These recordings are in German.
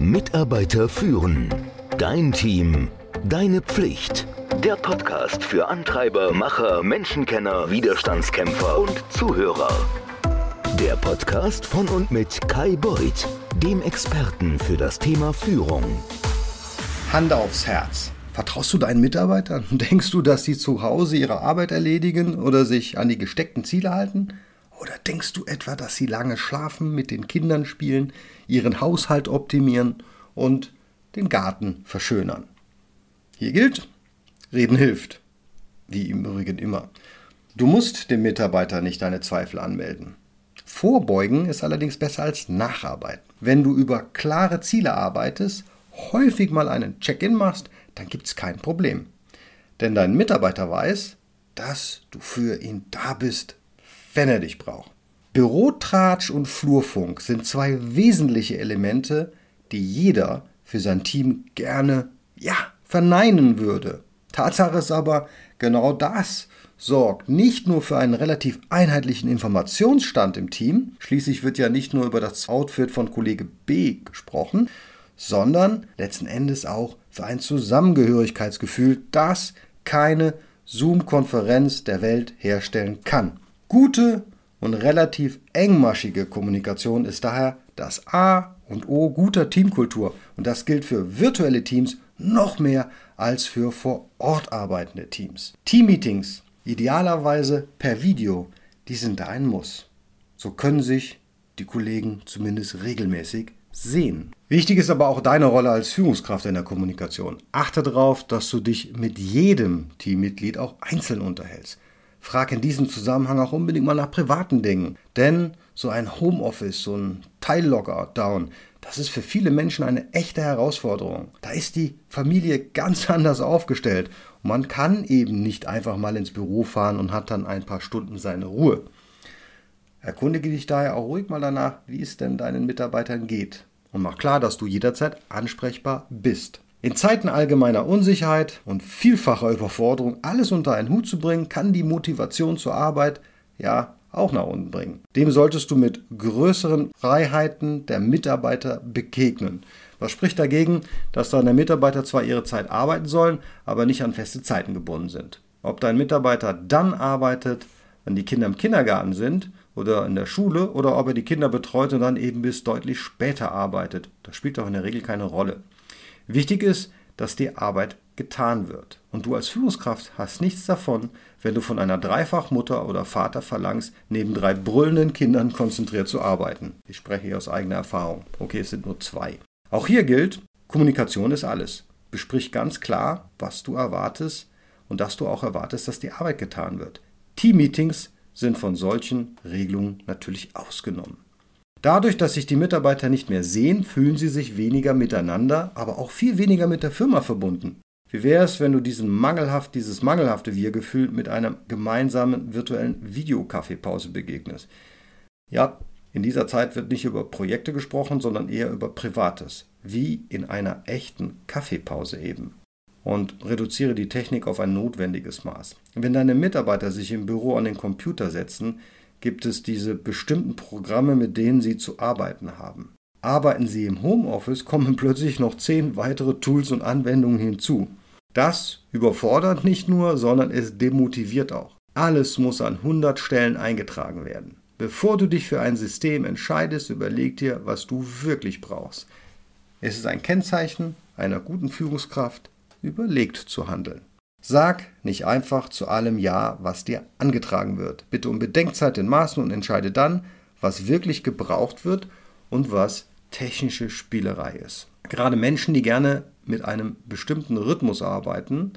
Mitarbeiter führen. Dein Team. Deine Pflicht. Der Podcast für Antreiber, Macher, Menschenkenner, Widerstandskämpfer und Zuhörer. Der Podcast von und mit Kai Beuth, dem Experten für das Thema Führung. Hand aufs Herz. Vertraust du deinen Mitarbeitern? Denkst du, dass sie zu Hause ihre Arbeit erledigen oder sich an die gesteckten Ziele halten? Oder denkst du etwa, dass sie lange schlafen, mit den Kindern spielen, ihren Haushalt optimieren und den Garten verschönern? Hier gilt, Reden hilft. Wie im Übrigen immer. Du musst dem Mitarbeiter nicht deine Zweifel anmelden. Vorbeugen ist allerdings besser als Nacharbeiten. Wenn du über klare Ziele arbeitest, häufig mal einen Check-in machst, dann gibt es kein Problem. Denn dein Mitarbeiter weiß, dass du für ihn da bist, wenn er dich braucht. Bürotratsch und Flurfunk sind zwei wesentliche Elemente, die jeder für sein Team gerne, ja, verneinen würde. Tatsache ist aber, genau das sorgt nicht nur für einen relativ einheitlichen Informationsstand im Team, schließlich wird ja nicht nur über das Outfit von Kollege B gesprochen, sondern letzten Endes auch für ein Zusammengehörigkeitsgefühl, das keine Zoom-Konferenz der Welt herstellen kann. Gute und relativ engmaschige Kommunikation ist daher das A und O guter Teamkultur und das gilt für virtuelle Teams noch mehr als für vor Ort arbeitende Teams. Teammeetings, idealerweise per Video, die sind da ein Muss. So können sich die Kollegen zumindest regelmäßig sehen. Wichtig ist aber auch deine Rolle als Führungskraft in der Kommunikation. Achte darauf, dass du dich mit jedem Teammitglied auch einzeln unterhältst. Frag in diesem Zusammenhang auch unbedingt mal nach privaten Dingen. Denn so ein Homeoffice, so ein Teil-Lockout-Down, das ist für viele Menschen eine echte Herausforderung. Da ist die Familie ganz anders aufgestellt. Man kann eben nicht einfach mal ins Büro fahren und hat dann ein paar Stunden seine Ruhe. Erkundige dich daher auch ruhig mal danach, wie es denn deinen Mitarbeitern geht. Und mach klar, dass du jederzeit ansprechbar bist. In Zeiten allgemeiner Unsicherheit und vielfacher Überforderung alles unter einen Hut zu bringen, kann die Motivation zur Arbeit ja auch nach unten bringen. Dem solltest du mit größeren Freiheiten der Mitarbeiter begegnen. Was spricht dagegen, dass deine Mitarbeiter zwar ihre Zeit arbeiten sollen, aber nicht an feste Zeiten gebunden sind? Ob dein Mitarbeiter dann arbeitet, wenn die Kinder im Kindergarten sind oder in der Schule oder ob er die Kinder betreut und dann eben bis deutlich später arbeitet, das spielt doch in der Regel keine Rolle. Wichtig ist, dass die Arbeit getan wird. Und du als Führungskraft hast nichts davon, wenn du von einer Dreifachmutter oder Vater verlangst, neben drei brüllenden Kindern konzentriert zu arbeiten. Ich spreche hier aus eigener Erfahrung. Okay, es sind nur zwei. Auch hier gilt, Kommunikation ist alles. Besprich ganz klar, was du erwartest und dass du auch erwartest, dass die Arbeit getan wird. Teammeetings sind von solchen Regelungen natürlich ausgenommen. Dadurch, dass sich die Mitarbeiter nicht mehr sehen, fühlen sie sich weniger miteinander, aber auch viel weniger mit der Firma verbunden. Wie wäre es, wenn du diesen mangelhaft, dieses mangelhafte Wir-Gefühl mit einer gemeinsamen virtuellen Videokaffeepause begegnest? Ja, in dieser Zeit wird nicht über Projekte gesprochen, sondern eher über Privates, wie in einer echten Kaffeepause eben. Und reduziere die Technik auf ein notwendiges Maß. Wenn deine Mitarbeiter sich im Büro an den Computer setzen, gibt es diese bestimmten Programme, mit denen Sie zu arbeiten haben. Arbeiten Sie im Homeoffice, kommen plötzlich noch zehn weitere Tools und Anwendungen hinzu. Das überfordert nicht nur, sondern es demotiviert auch. Alles muss an 100 Stellen eingetragen werden. Bevor du dich für ein System entscheidest, überleg dir, was du wirklich brauchst. Es ist ein Kennzeichen einer guten Führungskraft, überlegt zu handeln. Sag nicht einfach zu allem Ja, was dir angetragen wird. Bitte um Bedenkzeit in Maßen und entscheide dann, was wirklich gebraucht wird und was technische Spielerei ist. Gerade Menschen, die gerne mit einem bestimmten Rhythmus arbeiten,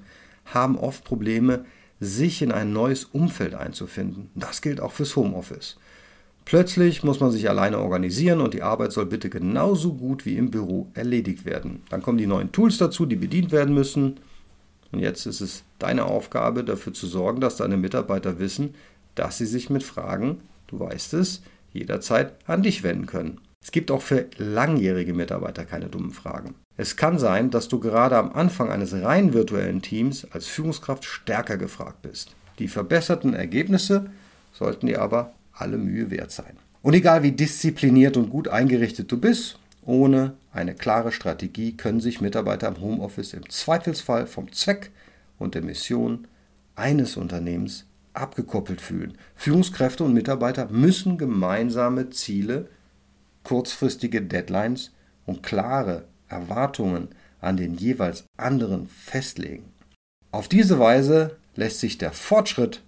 haben oft Probleme, sich in ein neues Umfeld einzufinden. Das gilt auch fürs Homeoffice. Plötzlich muss man sich alleine organisieren und die Arbeit soll bitte genauso gut wie im Büro erledigt werden. Dann kommen die neuen Tools dazu, die bedient werden müssen. Und jetzt ist es deine Aufgabe, dafür zu sorgen, dass deine Mitarbeiter wissen, dass sie sich mit Fragen, du weißt es, jederzeit an dich wenden können. Es gibt auch für langjährige Mitarbeiter keine dummen Fragen. Es kann sein, dass du gerade am Anfang eines rein virtuellen Teams als Führungskraft stärker gefragt bist. Die verbesserten Ergebnisse sollten dir aber alle Mühe wert sein. Und egal wie diszipliniert und gut eingerichtet du bist, ohne eine klare Strategie können sich Mitarbeiter im Homeoffice im Zweifelsfall vom Zweck und der Mission eines Unternehmens abgekoppelt fühlen. Führungskräfte und Mitarbeiter müssen gemeinsame Ziele, kurzfristige Deadlines und klare Erwartungen an den jeweils anderen festlegen. Auf diese Weise lässt sich der Fortschritt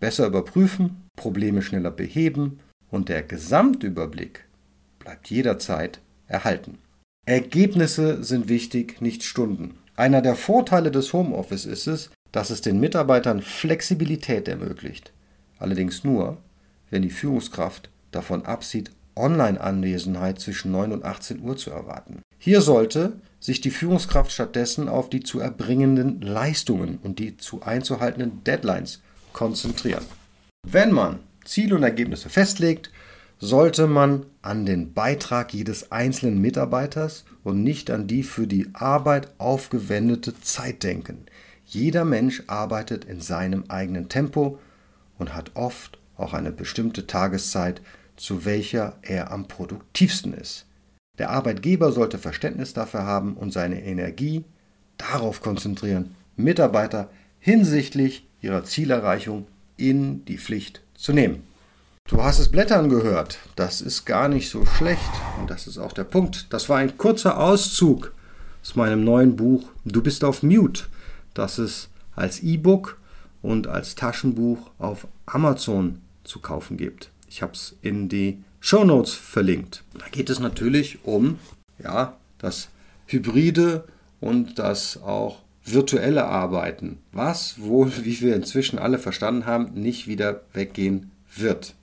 besser überprüfen, Probleme schneller beheben und der Gesamtüberblick bleibt jederzeit erhalten. Ergebnisse sind wichtig, nicht Stunden. Einer der Vorteile des Homeoffice ist es, dass es den Mitarbeitern Flexibilität ermöglicht. Allerdings nur, wenn die Führungskraft davon absieht, Online-Anwesenheit zwischen 9 und 18 Uhr zu erwarten. Hier sollte sich die Führungskraft stattdessen auf die zu erbringenden Leistungen und die zu einzuhaltenden Deadlines konzentrieren. Wenn man Ziele und Ergebnisse festlegt, sollte man an den Beitrag jedes einzelnen Mitarbeiters und nicht an die für die Arbeit aufgewendete Zeit denken. Jeder Mensch arbeitet in seinem eigenen Tempo und hat oft auch eine bestimmte Tageszeit, zu welcher er am produktivsten ist. Der Arbeitgeber sollte Verständnis dafür haben und seine Energie darauf konzentrieren, Mitarbeiter hinsichtlich ihrer Zielerreichung in die Pflicht zu nehmen. Du hast es Blättern gehört. Das ist gar nicht so schlecht. Und das ist auch der Punkt. Das war ein kurzer Auszug aus meinem neuen Buch Du bist auf Mute, das es als E-Book und als Taschenbuch auf Amazon zu kaufen gibt. Ich habe es in die Show Notes verlinkt. Da geht es natürlich um ja, das hybride und das auch virtuelle Arbeiten, was wohl, wie wir inzwischen alle verstanden haben, nicht wieder weggehen wird.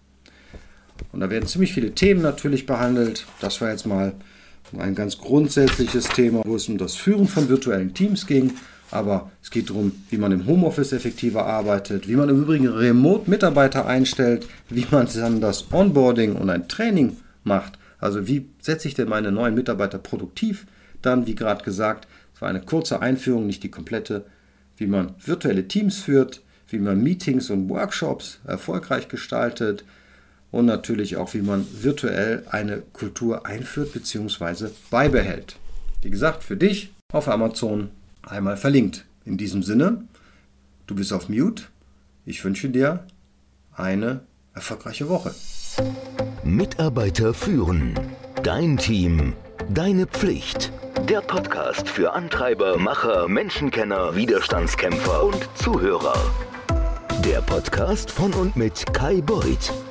Und da werden ziemlich viele Themen natürlich behandelt. Das war jetzt mal ein ganz grundsätzliches Thema, wo es um das Führen von virtuellen Teams ging. Aber es geht darum, wie man im Homeoffice effektiver arbeitet, wie man im Übrigen Remote-Mitarbeiter einstellt, wie man dann das Onboarding und ein Training macht. Also wie setze ich denn meine neuen Mitarbeiter produktiv? Dann, wie gerade gesagt, es war eine kurze Einführung, nicht die komplette, wie man virtuelle Teams führt, wie man Meetings und Workshops erfolgreich gestaltet und natürlich auch, wie man virtuell eine Kultur einführt bzw. beibehält. Wie gesagt, für dich auf Amazon einmal verlinkt. In diesem Sinne, du bist auf Mute. Ich wünsche dir eine erfolgreiche Woche. Mitarbeiter führen. Dein Team. Deine Pflicht. Der Podcast für Antreiber, Macher, Menschenkenner, Widerstandskämpfer und Zuhörer. Der Podcast von und mit Kai Beuth,